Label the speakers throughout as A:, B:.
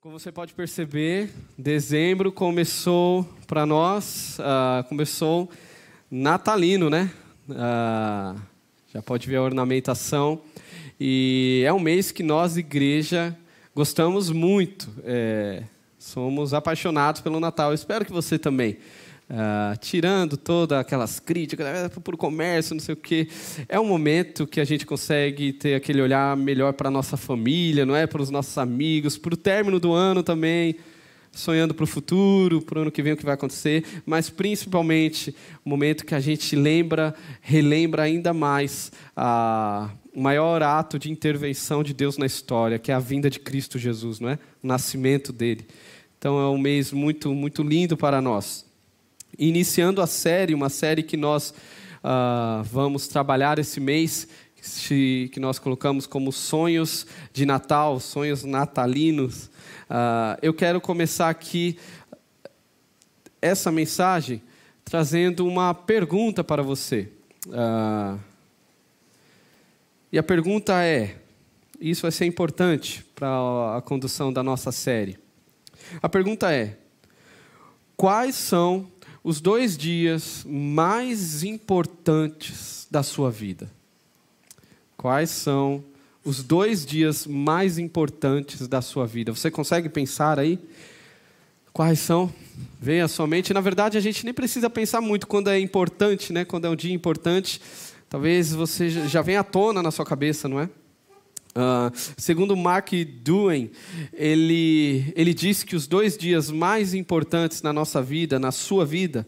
A: Como você pode perceber, dezembro começou para nós, uh, começou natalino, né? Uh, já pode ver a ornamentação. E é um mês que nós, igreja, gostamos muito. É, somos apaixonados pelo Natal. Espero que você também. Uh, tirando todas aquelas críticas por comércio, não sei o quê, é um momento que a gente consegue ter aquele olhar melhor para a nossa família, não é? Para os nossos amigos, para o término do ano também, sonhando para o futuro, para o ano que vem o que vai acontecer, mas principalmente o momento que a gente lembra, relembra ainda mais a, o maior ato de intervenção de Deus na história, que é a vinda de Cristo Jesus, não é? O nascimento dele. Então é um mês muito, muito lindo para nós iniciando a série, uma série que nós uh, vamos trabalhar esse mês, que nós colocamos como sonhos de Natal, sonhos natalinos. Uh, eu quero começar aqui essa mensagem trazendo uma pergunta para você. Uh, e a pergunta é: isso vai ser importante para a condução da nossa série. A pergunta é: quais são os dois dias mais importantes da sua vida. Quais são os dois dias mais importantes da sua vida? Você consegue pensar aí? Quais são? Venha à sua mente. Na verdade, a gente nem precisa pensar muito quando é importante, né? Quando é um dia importante, talvez você já venha à tona na sua cabeça, não é? Uh, segundo Mark Duen, ele, ele disse que os dois dias mais importantes na nossa vida, na sua vida,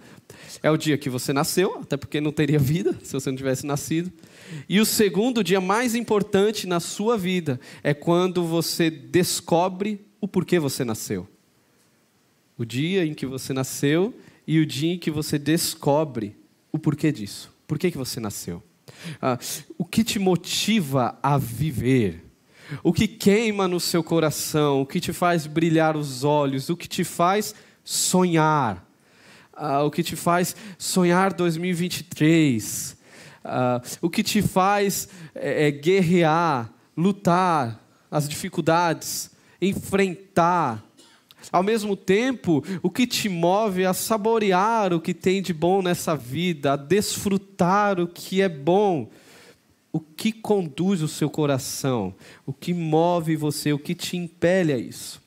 A: é o dia que você nasceu, até porque não teria vida se você não tivesse nascido. E o segundo dia mais importante na sua vida é quando você descobre o porquê você nasceu. O dia em que você nasceu e o dia em que você descobre o porquê disso. Por que, que você nasceu? Ah, o que te motiva a viver? O que queima no seu coração? O que te faz brilhar os olhos? O que te faz sonhar? Ah, o que te faz sonhar 2023? Ah, o que te faz é, é, guerrear, lutar as dificuldades, enfrentar? Ao mesmo tempo, o que te move a saborear o que tem de bom nessa vida, a desfrutar o que é bom, o que conduz o seu coração, o que move você, o que te impele a isso.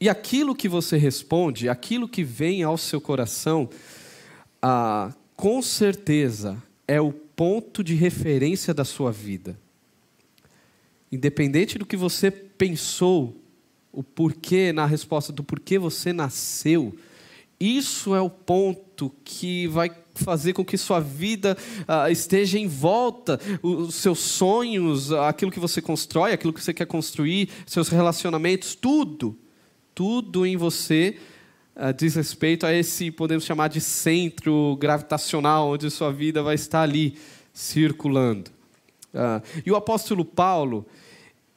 A: E aquilo que você responde, aquilo que vem ao seu coração, ah, com certeza é o ponto de referência da sua vida. Independente do que você pensou o porquê, na resposta do porquê você nasceu, isso é o ponto que vai fazer com que sua vida uh, esteja em volta, os seus sonhos, aquilo que você constrói, aquilo que você quer construir, seus relacionamentos, tudo, tudo em você uh, diz respeito a esse, podemos chamar de centro gravitacional, onde sua vida vai estar ali circulando. Uh, e o apóstolo Paulo,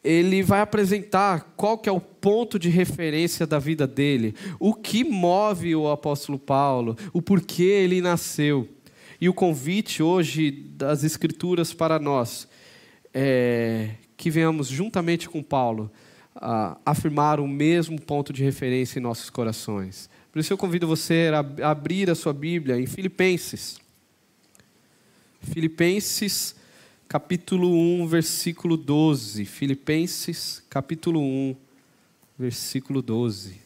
A: ele vai apresentar qual que é o ponto de referência da vida dele, o que move o apóstolo Paulo, o porquê ele nasceu. E o convite hoje das Escrituras para nós é que venhamos juntamente com Paulo a afirmar o mesmo ponto de referência em nossos corações. Por isso eu convido você a abrir a sua Bíblia em Filipenses. Filipenses capítulo 1, versículo 12. Filipenses, capítulo 1, versículo 12.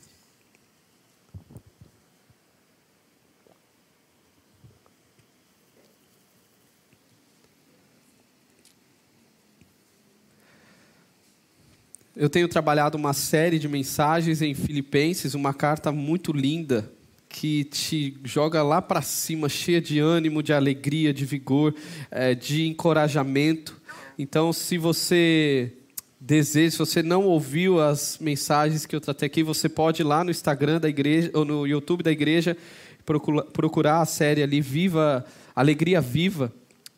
A: Eu tenho trabalhado uma série de mensagens em Filipenses, uma carta muito linda que te joga lá para cima, cheia de ânimo, de alegria, de vigor, é, de encorajamento. Então, se você deseja, se você não ouviu as mensagens que eu tratei aqui, você pode ir lá no Instagram da igreja ou no YouTube da igreja procurar a série ali Viva Alegria Viva.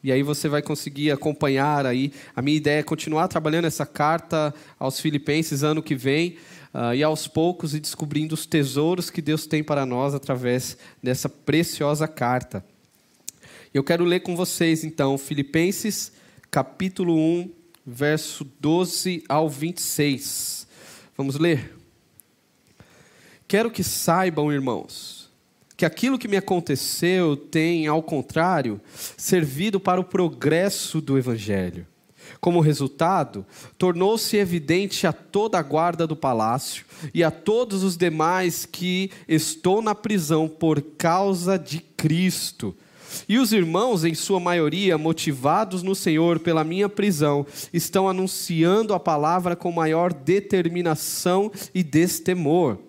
A: E aí você vai conseguir acompanhar aí. A minha ideia é continuar trabalhando essa carta aos Filipenses ano que vem uh, e aos poucos e descobrindo os tesouros que Deus tem para nós através dessa preciosa carta. Eu quero ler com vocês então Filipenses capítulo 1, verso 12 ao 26. Vamos ler? Quero que saibam, irmãos, que aquilo que me aconteceu tem, ao contrário, servido para o progresso do Evangelho. Como resultado, tornou-se evidente a toda a guarda do palácio e a todos os demais que estou na prisão por causa de Cristo. E os irmãos, em sua maioria, motivados no Senhor pela minha prisão, estão anunciando a palavra com maior determinação e destemor.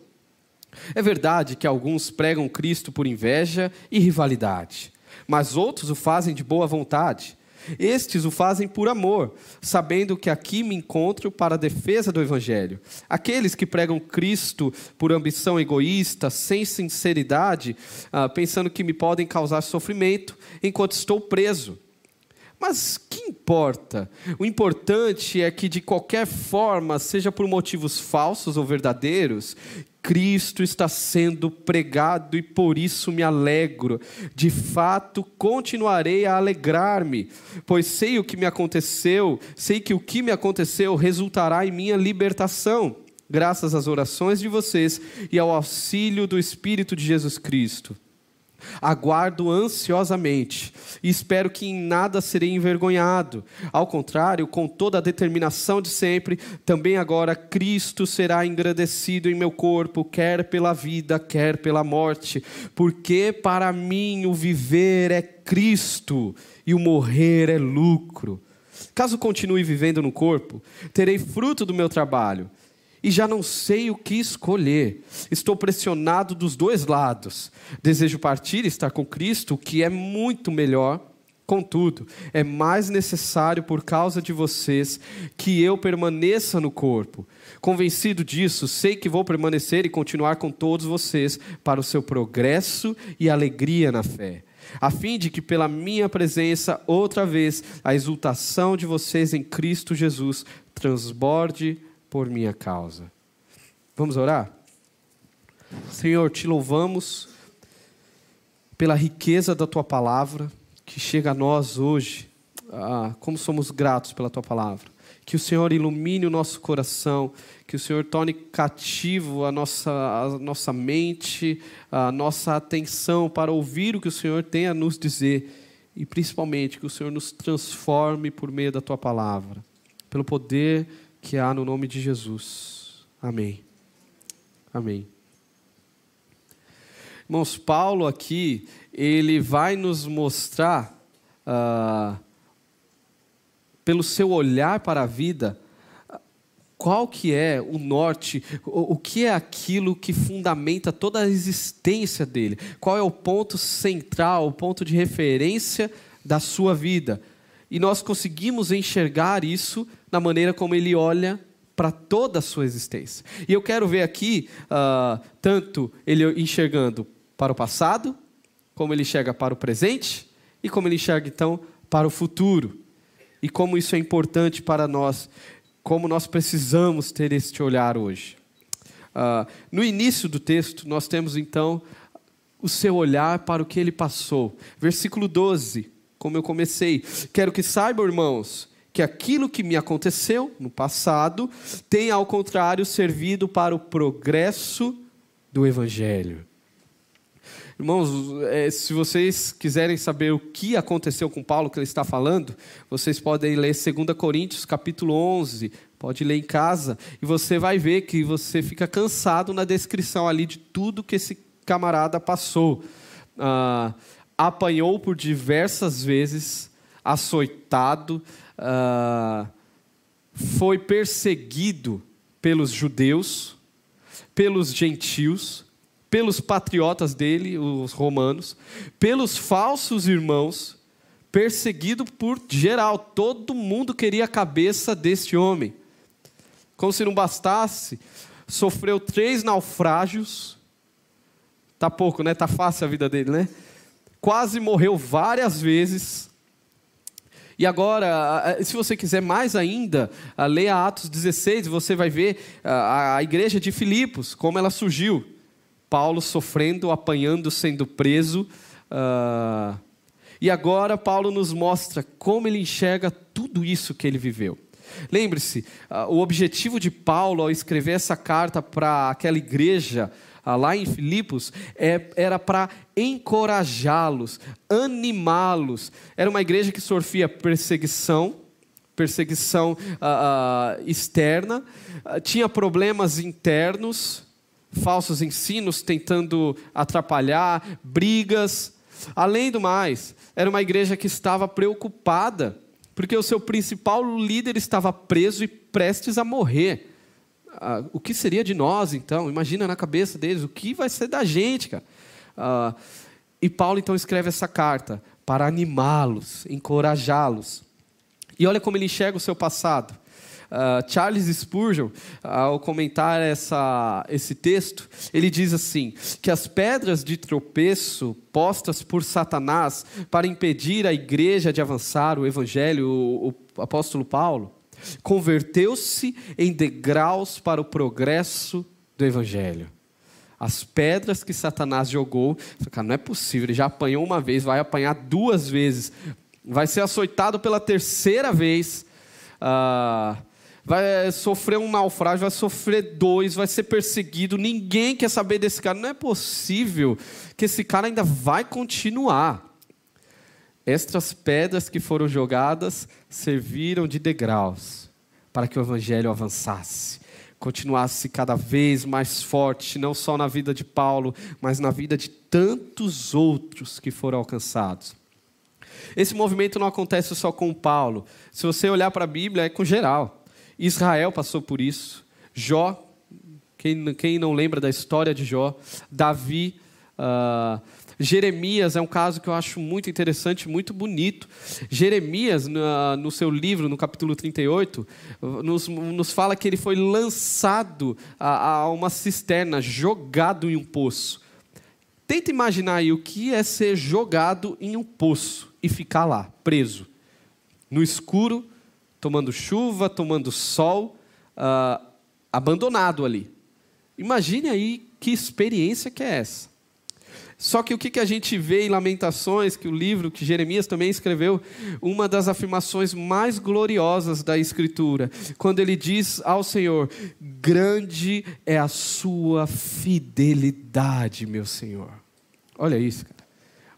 A: É verdade que alguns pregam Cristo por inveja e rivalidade, mas outros o fazem de boa vontade. Estes o fazem por amor, sabendo que aqui me encontro para a defesa do Evangelho. Aqueles que pregam Cristo por ambição egoísta, sem sinceridade, ah, pensando que me podem causar sofrimento enquanto estou preso. Mas que importa? O importante é que, de qualquer forma, seja por motivos falsos ou verdadeiros, Cristo está sendo pregado e por isso me alegro. De fato, continuarei a alegrar-me, pois sei o que me aconteceu, sei que o que me aconteceu resultará em minha libertação, graças às orações de vocês e ao auxílio do Espírito de Jesus Cristo. Aguardo ansiosamente e espero que em nada serei envergonhado. Ao contrário, com toda a determinação de sempre, também agora Cristo será engrandecido em meu corpo, quer pela vida, quer pela morte, porque para mim o viver é Cristo e o morrer é lucro. Caso continue vivendo no corpo, terei fruto do meu trabalho e já não sei o que escolher. Estou pressionado dos dois lados. Desejo partir e estar com Cristo, o que é muito melhor. Contudo, é mais necessário por causa de vocês que eu permaneça no corpo. Convencido disso, sei que vou permanecer e continuar com todos vocês para o seu progresso e alegria na fé, a fim de que pela minha presença outra vez a exultação de vocês em Cristo Jesus transborde por minha causa. Vamos orar? Senhor, te louvamos pela riqueza da tua palavra que chega a nós hoje. Ah, como somos gratos pela tua palavra. Que o Senhor ilumine o nosso coração, que o Senhor torne cativo a nossa, a nossa mente, a nossa atenção para ouvir o que o Senhor tem a nos dizer e principalmente que o Senhor nos transforme por meio da tua palavra, pelo poder que há no nome de Jesus. Amém. Amém. Irmãos, Paulo aqui, ele vai nos mostrar, uh, pelo seu olhar para a vida, qual que é o norte, o, o, que é aquilo que fundamenta toda a existência dele, qual é o ponto central, o ponto de referência da sua vida. E nós conseguimos enxergar isso na maneira como ele olha para toda a sua existência. E eu quero ver aqui, uh, tanto ele enxergando para o passado, como ele enxerga para o presente, e como ele enxerga então para o futuro. E como isso é importante para nós, como nós precisamos ter este olhar hoje. Uh, no início do texto, nós temos então o seu olhar para o que ele passou. Versículo 12, como eu comecei. Quero que saibam, irmãos, que aquilo que me aconteceu no passado tem, ao contrário, servido para o progresso do Evangelho. Irmãos, é, se vocês quiserem saber o que aconteceu com Paulo, que ele está falando, vocês podem ler 2 Coríntios, capítulo 11, pode ler em casa, e você vai ver que você fica cansado na descrição ali de tudo que esse camarada passou. Ah, apanhou por diversas vezes, açoitado, uh, foi perseguido pelos judeus, pelos gentios, pelos patriotas dele, os romanos, pelos falsos irmãos, perseguido por geral. Todo mundo queria a cabeça deste homem. Como se não bastasse, sofreu três naufrágios. Tá pouco, né? Tá fácil a vida dele, né? Quase morreu várias vezes e agora, se você quiser mais ainda, leia Atos 16, você vai ver a igreja de Filipos, como ela surgiu. Paulo sofrendo, apanhando, sendo preso. E agora Paulo nos mostra como ele enxerga tudo isso que ele viveu. Lembre-se, uh, o objetivo de Paulo ao escrever essa carta para aquela igreja lá em Filipos é, era para encorajá-los, animá-los. Era uma igreja que sofria perseguição, perseguição uh, externa, tinha problemas internos, falsos ensinos tentando atrapalhar, brigas. Além do mais, era uma igreja que estava preocupada porque o seu principal líder estava preso e prestes a morrer. Ah, o que seria de nós, então? Imagina na cabeça deles, o que vai ser da gente, cara? Ah, e Paulo então escreve essa carta para animá-los, encorajá-los. E olha como ele enxerga o seu passado. Uh, Charles Spurgeon, ao comentar essa, esse texto, ele diz assim: que as pedras de tropeço postas por Satanás para impedir a igreja de avançar o evangelho, o, o apóstolo Paulo, converteu-se em degraus para o progresso do evangelho. As pedras que Satanás jogou, cara, não é possível, ele já apanhou uma vez, vai apanhar duas vezes, vai ser açoitado pela terceira vez. Uh, vai sofrer um naufrágio, vai sofrer dois, vai ser perseguido, ninguém quer saber desse cara. Não é possível que esse cara ainda vai continuar. Estas pedras que foram jogadas serviram de degraus para que o evangelho avançasse, continuasse cada vez mais forte, não só na vida de Paulo, mas na vida de tantos outros que foram alcançados. Esse movimento não acontece só com Paulo. Se você olhar para a Bíblia, é com geral. Israel passou por isso. Jó, quem, quem não lembra da história de Jó, Davi, uh, Jeremias é um caso que eu acho muito interessante, muito bonito. Jeremias, no, seu livro, no capítulo 38, nos, nos fala que ele foi lançado a, a uma cisterna, jogado em um poço. Tenta imaginar aí o que é ser jogado em um poço e ficar lá, preso, no escuro, tomando chuva, tomando sol, uh, abandonado ali. Imagine aí que experiência que é essa. Só que o que, a gente vê em Lamentações, que o livro que Jeremias também escreveu, uma das afirmações mais gloriosas da Escritura, quando ele diz ao Senhor: Grande é a sua fidelidade, meu Senhor. Olha isso, cara.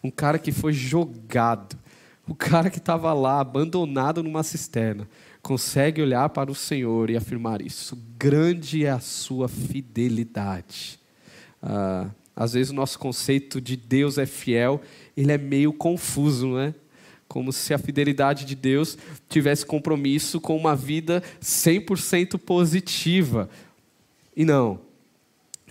A: Um cara que foi jogado o cara que estava lá, abandonado numa cisterna, consegue olhar para o Senhor e afirmar isso. Grande é a sua fidelidade. Ah, às vezes o nosso conceito de Deus é fiel, ele é meio confuso, não é? Como se a fidelidade de Deus tivesse compromisso com uma vida 100% positiva. E não.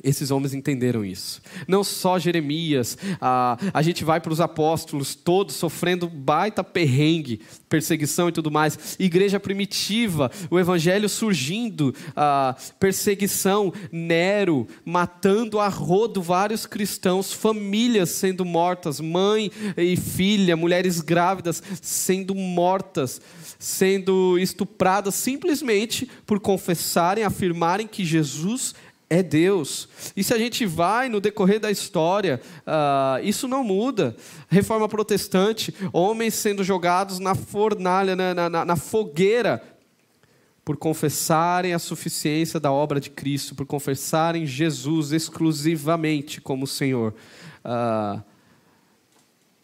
A: Esses homens entenderam isso. Não só Jeremias, a, a gente vai para os apóstolos, todos sofrendo baita perrengue, perseguição e tudo mais. Igreja primitiva, o evangelho surgindo, a perseguição, Nero matando a rodo vários cristãos, famílias sendo mortas, mãe e filha, mulheres grávidas sendo mortas, sendo estupradas simplesmente por confessarem, afirmarem que Jesus é é Deus. E se a gente vai no decorrer da história, uh, isso não muda. Reforma protestante, homens sendo jogados na fornalha, na, na, na, fogueira, por confessarem a suficiência da obra de Cristo, por confessarem Jesus exclusivamente como Senhor. Uh,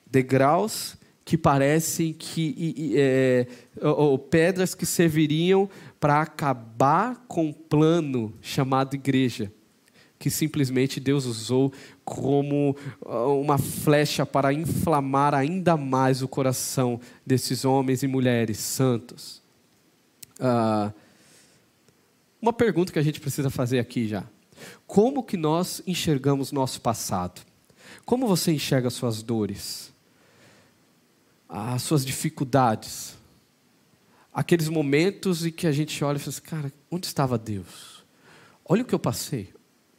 A: degraus que parecem que é, ou, pedras que serviriam para acabar com o plano chamado igreja, que simplesmente Deus usou como uma flecha para inflamar ainda mais o coração desses homens e mulheres santos. Ah, uma pergunta que a gente precisa fazer aqui já. Como que nós enxergamos nosso passado? Como você enxerga suas dores? As suas dificuldades? aqueles momentos em que a gente olha e fala assim, cara, onde estava Deus? Olha o que eu passei.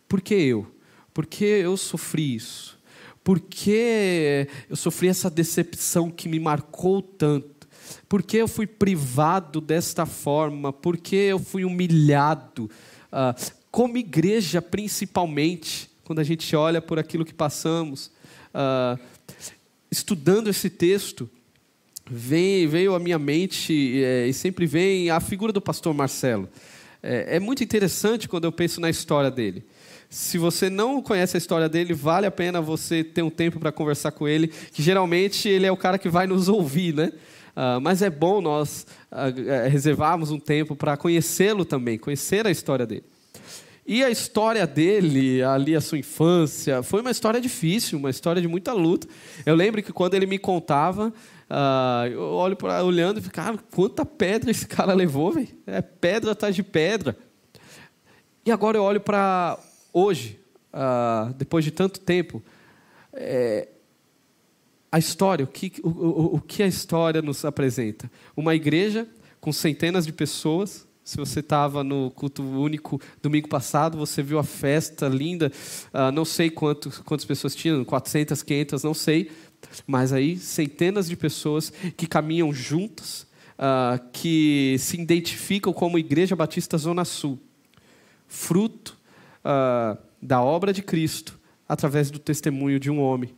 A: Por que eu? Por que eu sofri isso? Por que eu sofri essa decepção que me marcou tanto? Por que eu fui privado desta forma? Por que eu fui humilhado? Ah, como igreja, principalmente, quando a gente olha por aquilo que passamos. Ah, estudando esse texto, vem, veio à minha mente é, e sempre vem a figura do pastor Marcelo. É, é muito interessante quando eu penso na história dele. Se você não conhece a história dele, vale a pena você ter um tempo para conversar com ele, que geralmente ele é o cara que vai nos ouvir, né? Uh, mas é bom nós uh, reservarmos um tempo para conhecê-lo também, conhecer a história dele. E a história dele, ali a sua infância, foi uma história difícil, uma história de muita luta. Eu lembro que quando ele me contava, uh, eu olho para olhando e fico, cara, quanta pedra esse cara levou, velho? É pedra atrás de pedra. E agora eu olho para hoje, uh, depois de tanto tempo, é, a história, o que, o, o, o que a história nos apresenta? Uma igreja com centenas de pessoas. Se você estava no culto único domingo passado, você viu a festa linda. Uh, não sei quanto, quantas pessoas tinham, 400, 500, não sei. Mas aí, centenas de pessoas que caminham juntas, uh, que se identificam como Igreja Batista Zona Sul. Fruto uh, da obra de Cristo através do testemunho de um homem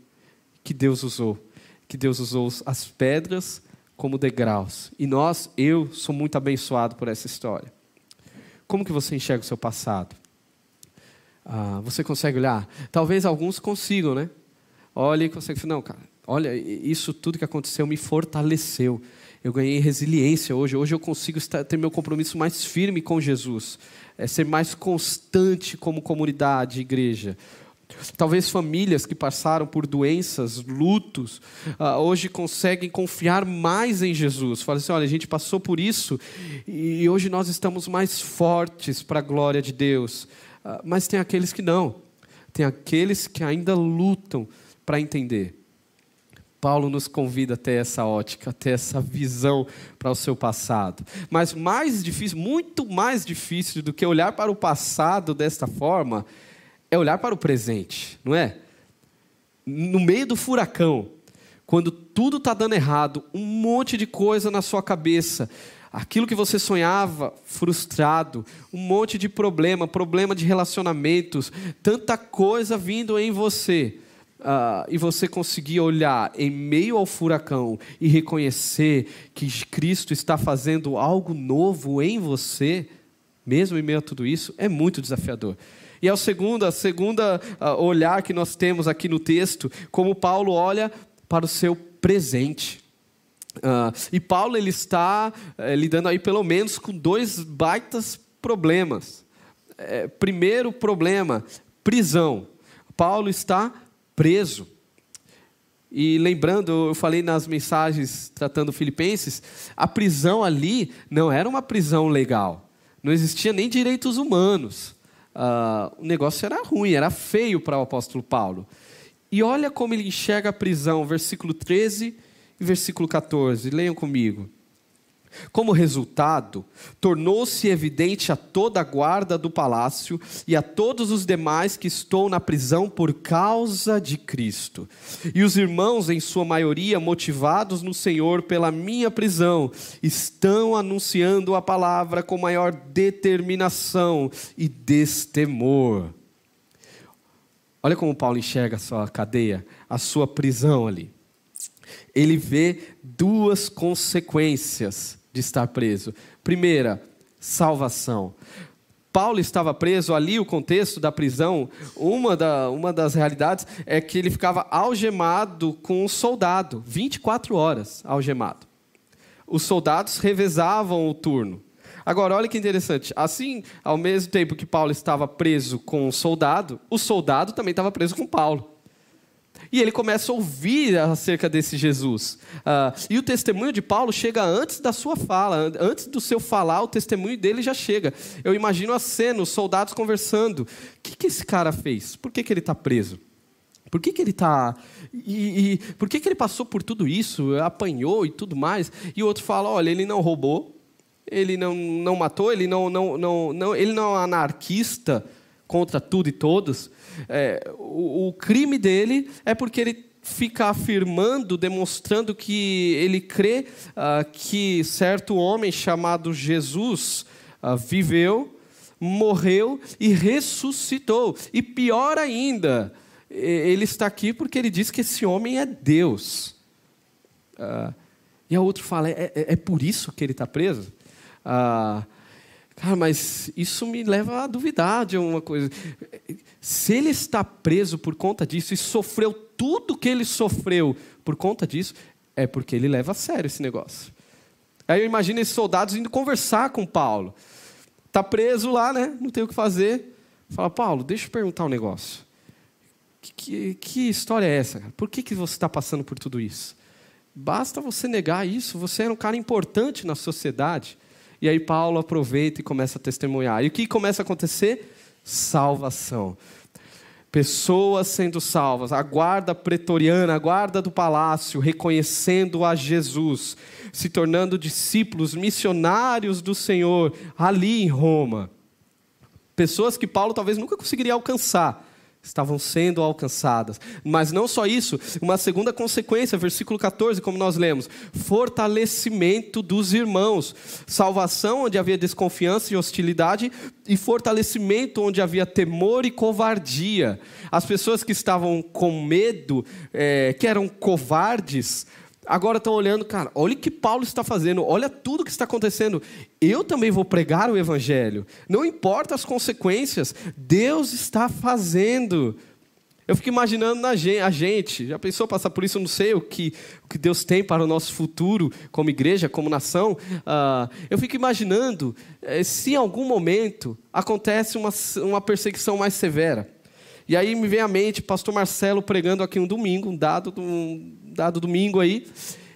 A: que Deus usou. Que Deus usou as pedras como degraus. E nós, eu sou muito abençoado por essa história. Como que você enxerga o seu passado? Ah, você consegue olhar? Talvez alguns consigam, né? Olha e consegue não, cara, olha, isso tudo que aconteceu me fortaleceu. Eu ganhei resiliência hoje. Hoje eu consigo ter meu compromisso mais firme com Jesus é ser mais constante como comunidade, igreja. Talvez famílias que passaram por doenças, lutos, uh, hoje conseguem confiar mais em Jesus. Fala assim: olha, a gente passou por isso e hoje nós estamos mais fortes para a glória de Deus. Uh, mas tem aqueles que não, tem aqueles que ainda lutam para entender. Paulo nos convida até essa ótica, até essa visão para o seu passado. Mas mais difícil, muito mais difícil do que olhar para o passado desta forma, é olhar para o presente, não é? No meio do furacão, quando tudo está dando errado, um monte de coisa na sua cabeça, aquilo que você sonhava frustrado, um monte de problema, problema de relacionamentos, tanta coisa vindo em você Uh, e você conseguir olhar em meio ao furacão e reconhecer que Cristo está fazendo algo novo em você, mesmo em meio a tudo isso, é muito desafiador. E é o segundo, a segunda uh, olhar que nós temos aqui no texto, como Paulo olha para o seu presente. Uh, e Paulo ele está uh, lidando aí pelo menos com dois baitas problemas. É, primeiro problema, prisão. Paulo está preso. E lembrando, eu falei nas mensagens tratando Filipenses, a prisão ali não era uma prisão legal. Não existia nem direitos humanos. Uh, o negócio era ruim, era feio para o apóstolo Paulo. E olha como ele enxerga a prisão, versículo 13 e versículo 14. Leiam comigo. Como resultado, tornou-se evidente a toda a guarda do palácio e a todos os demais que estão na prisão por causa de Cristo. E os irmãos, em sua maioria, motivados no Senhor pela minha prisão, estão anunciando a palavra com maior determinação e destemor. Olha como Paulo enxerga a sua cadeia, a sua prisão ali. Ele vê duas consequências de estar preso. Primeira, salvação. Paulo estava preso ali, o contexto da prisão, uma, da, uma das realidades é que ele ficava algemado com um soldado, 24 horas algemado. Os soldados revezavam o turno. Agora, olha que interessante. Assim, ao mesmo tempo que Paulo estava preso com um soldado, o soldado também estava preso com Paulo. E ele começa a ouvir acerca desse Jesus. Uh, e o testemunho de Paulo chega antes da sua fala, antes do seu falar, o testemunho dele já chega. Eu imagino a cena, os soldados conversando. O que, que esse cara fez? Por que, que ele está preso? Por que, que ele está. E, e, por que, que ele passou por tudo isso? Apanhou e tudo mais? E o outro fala: olha, ele não roubou, ele não, não matou, ele não, não, não, não, ele não é anarquista contra tudo e todos. É, o, o crime dele é porque ele fica afirmando, demonstrando que ele crê uh, que certo homem chamado Jesus uh, viveu, morreu e ressuscitou. E pior ainda, ele está aqui porque ele diz que esse homem é Deus. Uh, E a outra fala: é, é, é por isso que ele está preso? Ah, cara, mas isso me leva a duvidar de uma coisa. Se ele está preso por conta disso e sofreu tudo que ele sofreu por conta disso, é porque ele leva a sério esse negócio. Aí eu imagino esses soldados indo conversar com Paulo. Está preso lá, né? Não tem o que fazer. Fala, Paulo, deixa eu perguntar um negócio. Que, que, que história é essa? Por que, que você está passando por tudo isso? Basta você negar isso. Você era um cara importante na sociedade. E aí Paulo aproveita e começa a testemunhar. E o que começa a acontecer? Salvação. Pessoas sendo salvas, a guarda pretoriana, a guarda do palácio, reconhecendo a Jesus, se tornando discípulos, missionários do Senhor ali em Roma. Pessoas que Paulo talvez nunca conseguiria alcançar, estavam sendo alcançadas. Mas não só isso, uma segunda consequência, versículo 14, como nós lemos: fortalecimento dos irmãos, salvação onde havia desconfiança e hostilidade, e fortalecimento onde havia temor e covardia. As pessoas que estavam com medo, é, que eram covardes, agora estão olhando, cara, olha o que Paulo está fazendo, olha tudo que está acontecendo. Eu também vou pregar o Evangelho. Não importa as consequências, Deus está fazendo. Eu fico imaginando na gente, a gente, já pensou passar por isso? Eu não sei o que, o que Deus tem para o nosso futuro, como igreja, como nação. Uh, eu fico imaginando eh, se em algum momento acontece uma, uma perseguição mais severa. E aí me vem à mente pastor Marcelo pregando aqui um domingo, um dado, um dado domingo aí,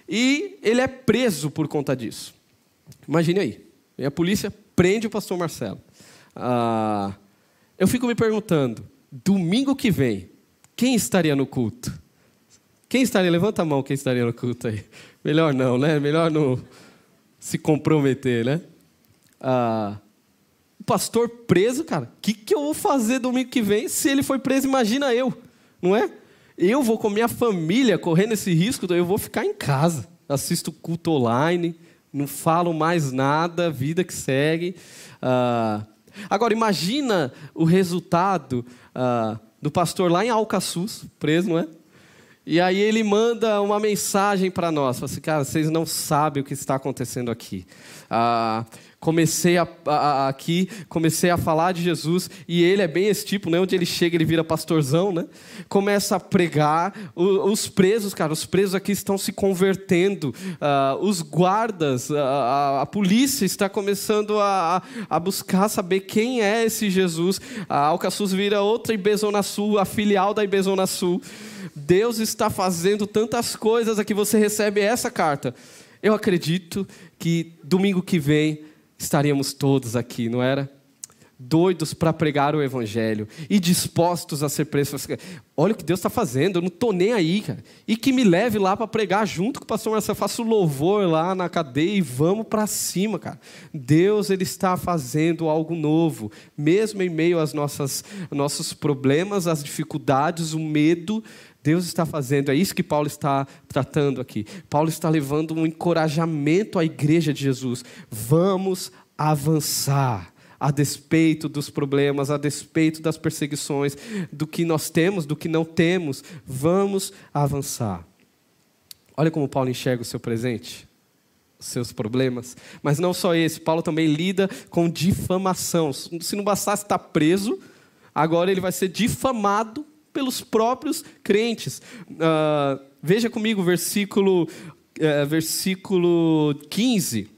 A: e ele é preso por conta disso. Imagine aí, a polícia prende o pastor Marcelo. Ah, eu fico me perguntando, domingo que vem, quem estaria no culto? Quem estaria? Levanta a mão quem estaria no culto aí. Melhor não, né? Melhor não se comprometer, né? Ah, o pastor preso, cara, o que, que eu vou fazer domingo que vem? Se ele foi preso, imagina eu, não é? Eu vou com minha família correndo esse risco, eu vou ficar em casa, assisto culto online, não falo mais nada, vida que segue. Ah, agora, imagina o resultado ah, do pastor lá em Alcaçuz, preso, não é? E aí ele manda uma mensagem para nós, fala assim, cara, vocês não sabem o que está acontecendo aqui. Ah, comecei a, a, aqui, comecei a falar de Jesus, e ele é bem esse tipo, né? Onde ele chega, ele vira pastorzão, né? Começa a pregar, o, os presos, cara, os presos aqui estão se convertendo, uh, os guardas, a, a, a, polícia está começando a, a, buscar saber quem é esse Jesus. A Alcaçuz vira outra Ibezona Sul, a filial da Ibezona Sul. Deus está fazendo tantas coisas aqui, você recebe essa carta. Eu acredito que domingo que vem estaríamos todos aqui, não era? Doidos para pregar o Evangelho e dispostos a ser presos. Olha o que Deus está fazendo, eu não estou nem aí, cara. E que me leve lá para pregar junto com o pastor Marcelo. Faço louvor lá na cadeia e vamos para cima, cara. Deus ele está fazendo algo novo, mesmo em meio aos nossas, nossos problemas, às dificuldades, o medo. Deus está fazendo, é isso que Paulo está tratando aqui. Paulo está levando um encorajamento à igreja de Jesus. Vamos avançar, a despeito dos problemas, a despeito das perseguições, do que nós temos, do que não temos. Vamos avançar. Olha como Paulo enxerga o seu presente, os seus problemas. Mas não só esse, Paulo também lida com difamação. Se não bastasse estar preso, agora ele vai ser difamado pelos próprios crentes. Uh, veja comigo versículo, uh, versículo 15.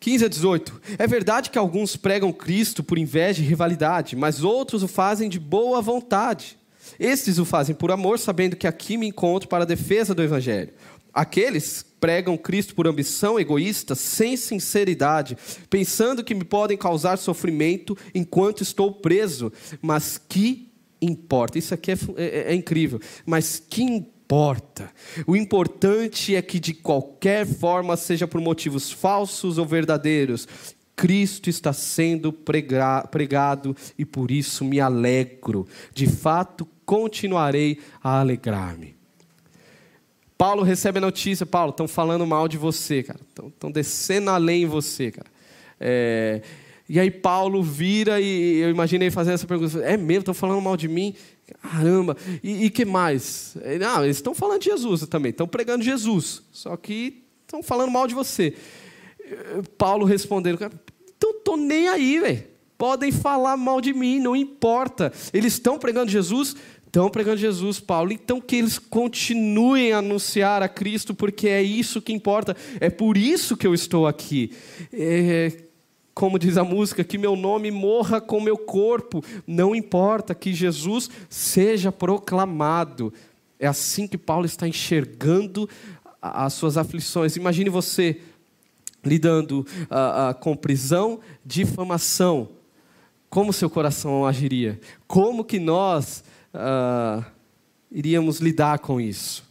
A: 15 a 18. É verdade que alguns pregam Cristo por inveja e rivalidade, mas outros o fazem de boa vontade. Estes o fazem por amor, sabendo que aqui me encontro para a defesa do Evangelho. Aqueles pregam Cristo por ambição egoísta, sem sinceridade, pensando que me podem causar sofrimento enquanto estou preso, mas que importa. Isso aqui é, é, é incrível. Mas que importa? O importante é que, de qualquer forma, seja por motivos falsos ou verdadeiros, Cristo está sendo pregado e por isso me alegro. De fato, continuarei a alegrar-me. Paulo recebe a notícia, Paulo, estão falando mal de você, cara. Estão descendo além em você, cara. É, E aí Paulo vira e eu imaginei fazer essa pergunta: é mesmo? Estão falando mal de mim? Caramba! E, e que mais? Não, eles estão falando de Jesus também, estão pregando Jesus, só que estão falando mal de você. Paulo respondendo: então estou nem aí, velho. Podem falar mal de mim, não importa. Eles estão pregando Jesus, Estão pregando Jesus, Paulo. Então que eles continuem a anunciar a Cristo, porque é isso que importa. É por isso que eu estou aqui. É, como diz a música, que meu nome morra com meu corpo. Não importa que Jesus seja proclamado. É assim que Paulo está enxergando as suas aflições. Imagine você lidando uh, uh, com prisão, difamação. Como seu coração agiria? Como que nós uh, iríamos lidar com isso.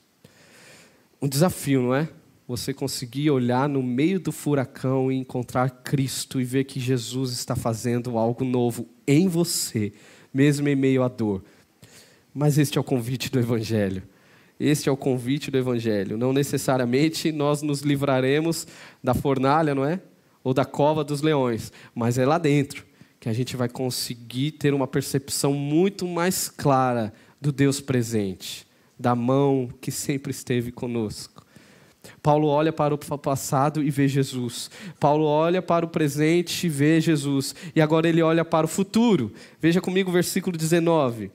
A: Um desafio, não é? Você conseguir olhar no meio do furacão e encontrar Cristo e ver que Jesus está fazendo algo novo em você, mesmo em meio à dor. Mas este é o convite do Evangelho. Este é o convite do Evangelho. Não necessariamente nós nos livraremos da fornalha, não é? Ou da cova dos leões, mas é lá dentro que a gente vai conseguir ter uma percepção muito mais clara do Deus presente, da mão que sempre esteve conosco. Paulo olha para o passado e vê Jesus. Paulo olha para o presente e vê Jesus. E agora ele olha para o futuro. Veja comigo o versículo 19.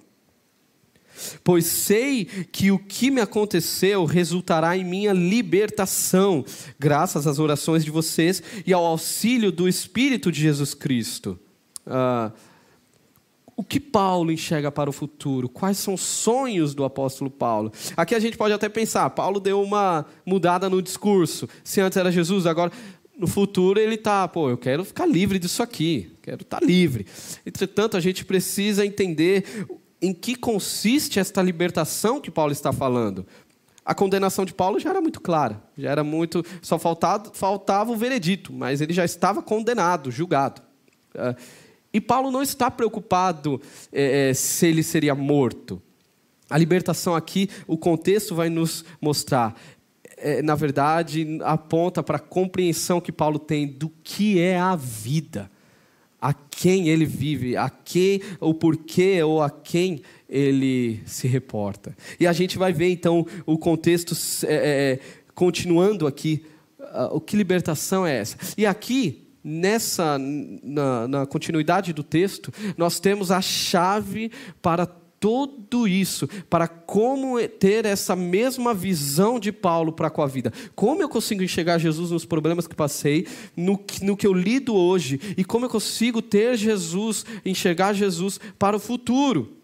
A: Pois sei que o que me aconteceu resultará em minha libertação, graças às orações de vocês e ao auxílio do Espírito de Jesus Cristo. Ah, o que Paulo enxerga para o futuro? Quais são os sonhos do apóstolo Paulo? Aqui a gente pode até pensar, Paulo deu uma mudada no discurso. Se antes era Jesus, agora no futuro ele está, pô, eu quero ficar livre disso aqui, quero estar tá livre. Entretanto, a gente precisa entender em que consiste esta libertação que Paulo está falando. A condenação de Paulo já era muito clara, já era muito, só faltava, faltava o veredito, mas ele já estava condenado, julgado. Uh, e Paulo não está preocupado é, é, se ele seria morto. A libertação aqui, o contexto vai nos mostrar. É, na verdade, aponta para a compreensão que Paulo tem do que é a vida, a quem ele vive, a quem, o porquê ou a quem ele se reporta. E a gente vai ver então o contexto é, é continuando aqui. Uh, o que libertação é essa? E aqui nessa na, na, continuidade do texto, nós temos a chave para tudo isso, para como ter essa mesma visão de Paulo para com a vida. Como eu consigo enxergar Jesus nos problemas que passei, no, no que eu lido hoje, e como eu consigo ter Jesus, enxergar Jesus para o futuro.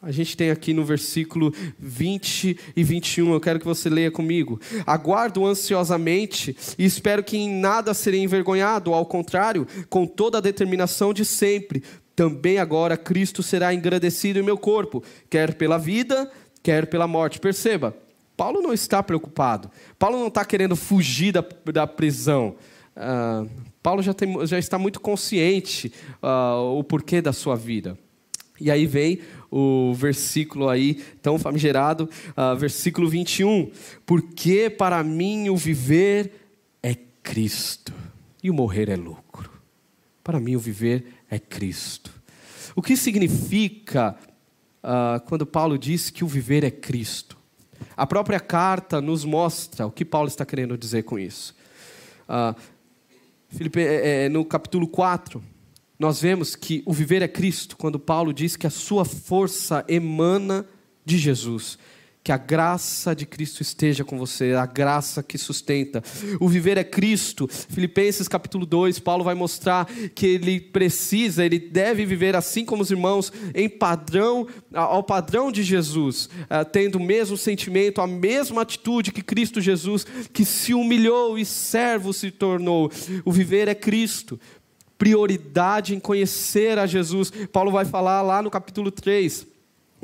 A: A gente tem aqui no versículo 20 e 21, eu quero que você leia comigo. Aguardo ansiosamente e espero que em nada serei envergonhado, ao contrário, com toda a determinação de sempre. Também agora Cristo será engrandecido em meu corpo, quer pela vida, quer pela morte. Perceba, Paulo não está preocupado, Paulo não está querendo fugir da, da prisão. Uh, Paulo já, tem, já, está muito consciente uh, o porquê da sua vida. E aí vem o versículo aí tão famigerado, uh, versículo 21. Porque para mim o viver é Cristo e o morrer é lucro. Para mim o viver é Cristo. O que significa uh, quando Paulo diz que o viver é Cristo? A própria carta nos mostra o que Paulo está querendo dizer com isso. Uh, Filipe, é, é, no capítulo 4, nós vemos que o viver é Cristo, quando Paulo diz que a sua força emana de Jesus. Que a graça de Cristo esteja com você, a graça que sustenta. O viver é Cristo. Filipenses capítulo 2, Paulo vai mostrar que ele precisa, ele deve viver assim como os irmãos, em padrão, ao padrão de Jesus, tendo o mesmo sentimento, a mesma atitude que Cristo Jesus, que se humilhou e servo se tornou. O viver é Cristo prioridade em conhecer a Jesus. Paulo vai falar lá no capítulo 3.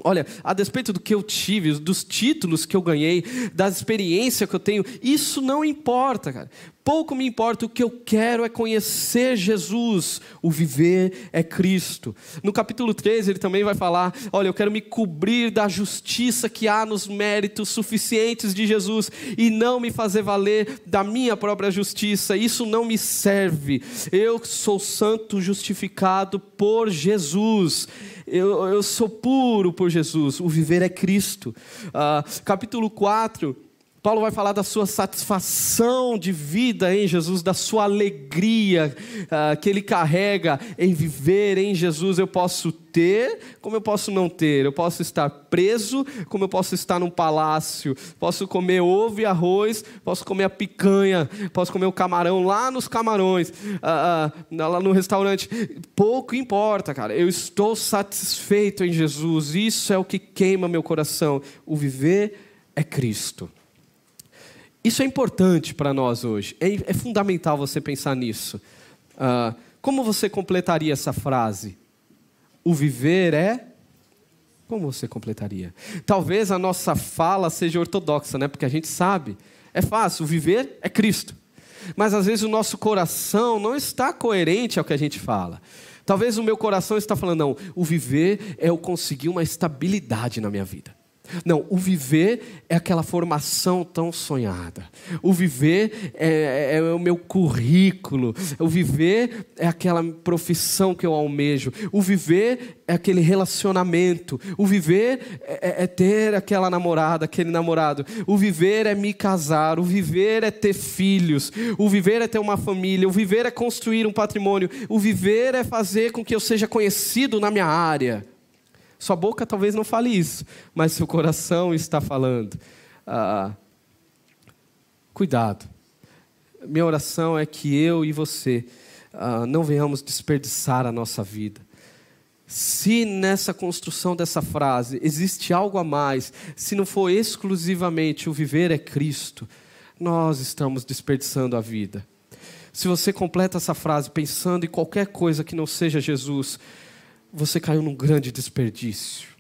A: Olha, a despeito do que eu tive, dos títulos que eu ganhei, da experiência que eu tenho, isso não importa, cara. Pouco me importa, o que eu quero é conhecer Jesus, o viver é Cristo. No capítulo 13 ele também vai falar: Olha, eu quero me cobrir da justiça que há nos méritos suficientes de Jesus e não me fazer valer da minha própria justiça, isso não me serve. Eu sou santo justificado por Jesus. Eu, eu sou puro por Jesus, o viver é Cristo. Uh, capítulo 4, Paulo vai falar da sua satisfação de vida em Jesus, da sua alegria uh, que ele carrega em viver em Jesus. Eu posso ter, como eu posso não ter. Eu posso estar preso, como eu posso estar num palácio. Posso comer ovo e arroz, posso comer a picanha, posso comer o camarão lá nos camarões, uh, uh, lá no restaurante. Pouco importa, cara. Eu estou satisfeito em Jesus. Isso é o que queima meu coração. O viver é Cristo. Isso é importante para nós hoje. É, é, fundamental você pensar nisso. Uh, como você completaria essa frase? O viver é. Como você completaria? Talvez a nossa fala seja ortodoxa, né? Porque a gente sabe. É fácil, o viver é Cristo. Mas às vezes o nosso coração não está coerente ao que a gente fala. Talvez o meu coração está falando, não, o viver é eu conseguir uma estabilidade na minha vida. Não, o viver é aquela formação tão sonhada. O viver é, é, é, o meu currículo. O viver é aquela profissão que eu almejo. O viver é aquele relacionamento. O viver é, é, é ter aquela namorada, aquele namorado. O viver é me casar. O viver é ter filhos. O viver é ter uma família. O viver é construir um patrimônio. O viver é fazer com que eu seja conhecido na minha área. Sua boca talvez não fale isso, mas seu coração está falando. Ah, cuidado. Minha oração é que eu e você ah, não venhamos desperdiçar a nossa vida. Se nessa construção dessa frase existe algo a mais, se não for exclusivamente o viver é Cristo, nós estamos desperdiçando a vida. Se você completa essa frase pensando em qualquer coisa que não seja Jesus, você caiu num grande desperdício.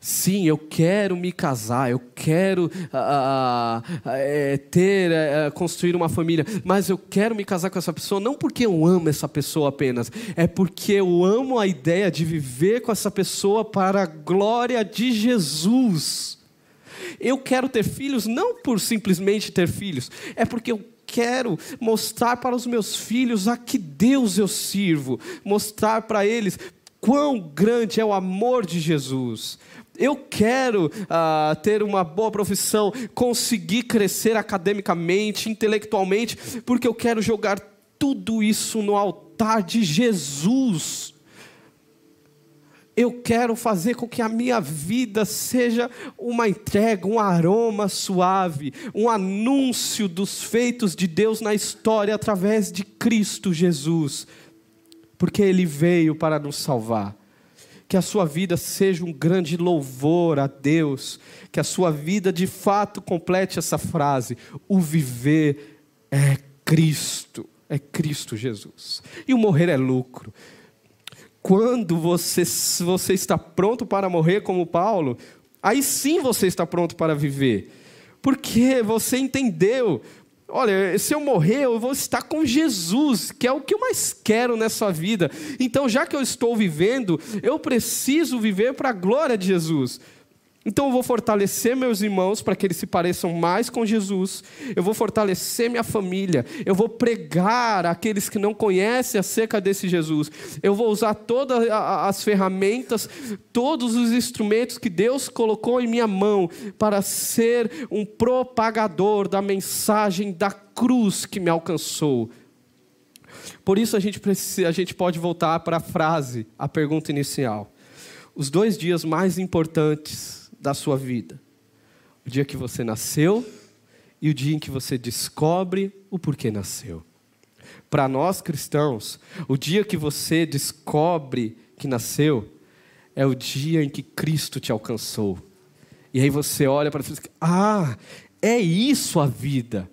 A: Sim, eu quero me casar, eu quero uh, uh, ter, uh, construir uma família, mas eu quero me casar com essa pessoa não porque eu amo essa pessoa apenas, é porque eu amo a ideia de viver com essa pessoa para a glória de Jesus. Eu quero ter filhos não por simplesmente ter filhos, é porque eu quero mostrar para os meus filhos a que Deus eu sirvo, mostrar para eles quão grande é o amor de Jesus. Eu quero uh, ter uma boa profissão, conseguir crescer academicamente, intelectualmente, porque eu quero jogar tudo isso no altar de Jesus. Eu quero fazer com que a minha vida seja uma entrega, um aroma suave, um anúncio dos feitos de Deus na história através de Cristo Jesus, porque Ele veio para nos salvar. Que a sua vida seja um grande louvor a Deus, que a sua vida de fato complete essa frase: o viver é Cristo, é Cristo Jesus, e o morrer é lucro. Quando você, você está pronto para morrer, como Paulo, aí sim você está pronto para viver. Porque você entendeu. Olha, se eu morrer, eu vou estar com Jesus, que é o que eu mais quero nessa vida. Então, já que eu estou vivendo, eu preciso viver para a glória de Jesus. Então eu vou fortalecer meus irmãos para que eles se pareçam mais com Jesus. Eu vou fortalecer minha família. Eu vou pregar àqueles que não conhecem acerca desse Jesus. Eu vou usar todas as ferramentas, todos os instrumentos que Deus colocou em minha mão para ser um propagador da mensagem da cruz que me alcançou. Por isso a gente, precisa, a gente pode voltar para a frase, a pergunta inicial. Os dois dias mais importantes da sua vida. O dia que você nasceu e o dia em que você descobre o porquê nasceu. Para nós cristãos, o dia que você descobre que nasceu é o dia em que Cristo te alcançou. E aí você olha para frente, ah, é isso a vida.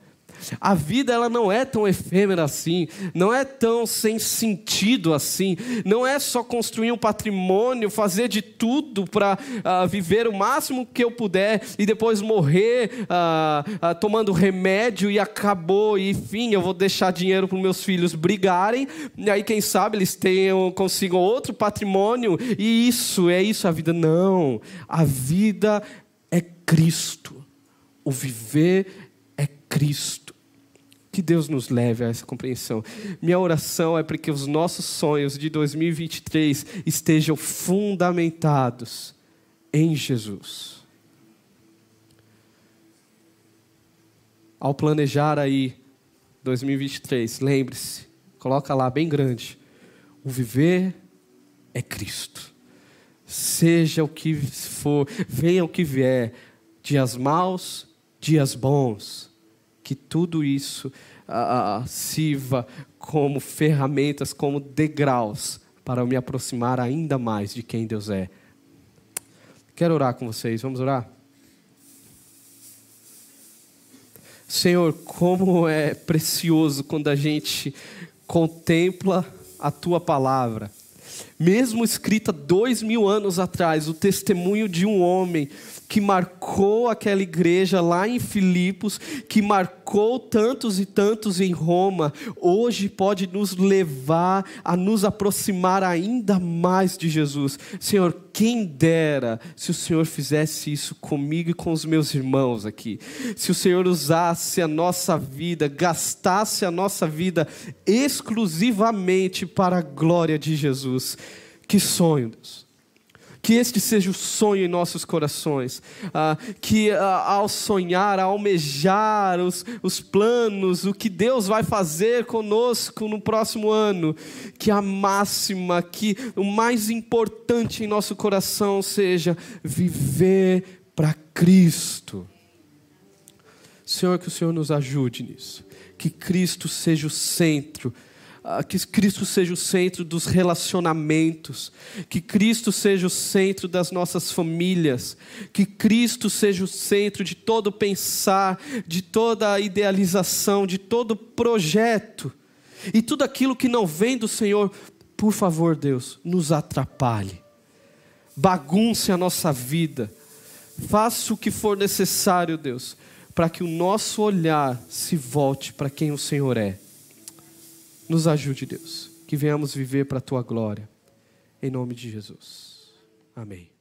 A: A vida ela não é tão efêmera assim, não é tão sem sentido assim, não é só construir um patrimônio, fazer de tudo para uh, ah, viver o máximo que eu puder e depois morrer uh, uh, tomando remédio e acabou, e enfim, eu vou deixar dinheiro para meus filhos brigarem, e aí quem sabe eles tenham, consigam outro patrimônio, e isso, é isso a vida. Não, a vida é Cristo, o viver é Cristo. Que Deus nos leve a essa compreensão. Minha oração é para que os nossos sonhos de 2023 estejam fundamentados em Jesus. Ao planejar aí 2023, lembre-se, coloca lá bem grande: o viver é Cristo. Seja o que for, venha o que vier, dias maus, dias bons que tudo isso ah, sirva como ferramentas, como degraus para me aproximar ainda mais de quem Deus é. Quero orar com vocês, vamos orar? Senhor, como é precioso quando a gente contempla a tua palavra, mesmo escrita dois mil anos atrás, o testemunho de um homem que marcou aquela igreja lá em Filipos, que marcou tantos e tantos em Roma, hoje pode nos levar a nos aproximar ainda mais de Jesus. Senhor, quem dera se o Senhor fizesse isso comigo e com os meus irmãos aqui. Se o Senhor usasse a nossa vida, gastasse a nossa vida exclusivamente para a glória de Jesus. Que sonho, Deus que este seja o sonho em nossos corações. Ah, que ah, ao sonhar, ao almejar os, os planos, o que Deus vai fazer conosco no próximo ano, que a máxima, que o mais importante em nosso coração seja viver para Cristo. Senhor, que o Senhor nos ajude nisso. Que Cristo seja o centro que Cristo seja o centro dos relacionamentos, que Cristo seja o centro das nossas famílias, que Cristo seja o centro de todo pensar, de toda idealização, de todo projeto. E tudo aquilo que não vem do Senhor, por favor, Deus, nos atrapalhe. Bagunce a nossa vida. Faça o que for necessário, Deus, para que o nosso olhar se volte para quem o Senhor é. Nos ajude, Deus, que venhamos viver para a tua glória. Em nome de Jesus. Amém.